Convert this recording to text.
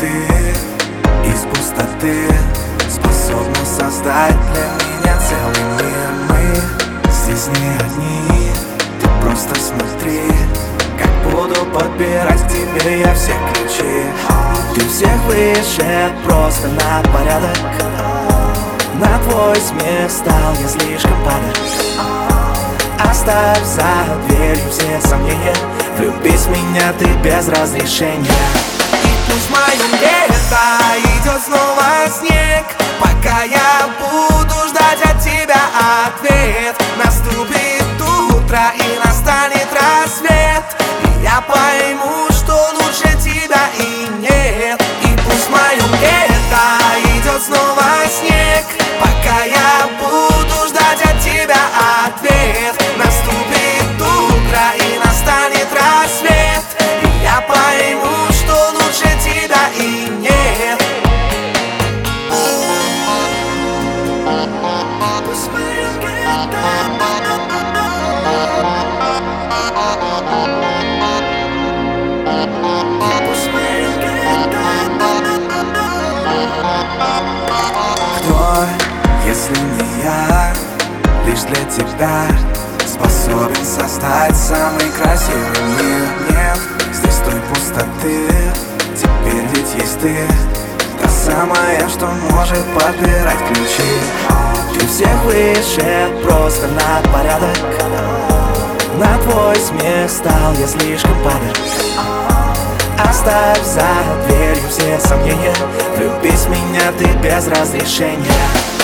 ты Из пустоты способна создать для меня целый мир? Мы здесь не одни, ты просто смотри Как буду подбирать тебе я все ключи. Ты всех выше, просто на порядок. На твой смех стал я слишком падок Оставь за дверью все сомнения. Влюбись в меня ты без разрешения. Пусть в моем лето идет снова снег. Пока я буду ждать от тебя ответ. Наступит если не я, лишь для тебя Способен создать самый красивый мир? Нет, здесь той пустоты Теперь ведь есть ты. Та самая, что может подбирать ключи Ты всех выше, просто на порядок. На твой смех стал я слишком падок. Оставь за дверью все сомнения. Влюбись в меня ты без разрешения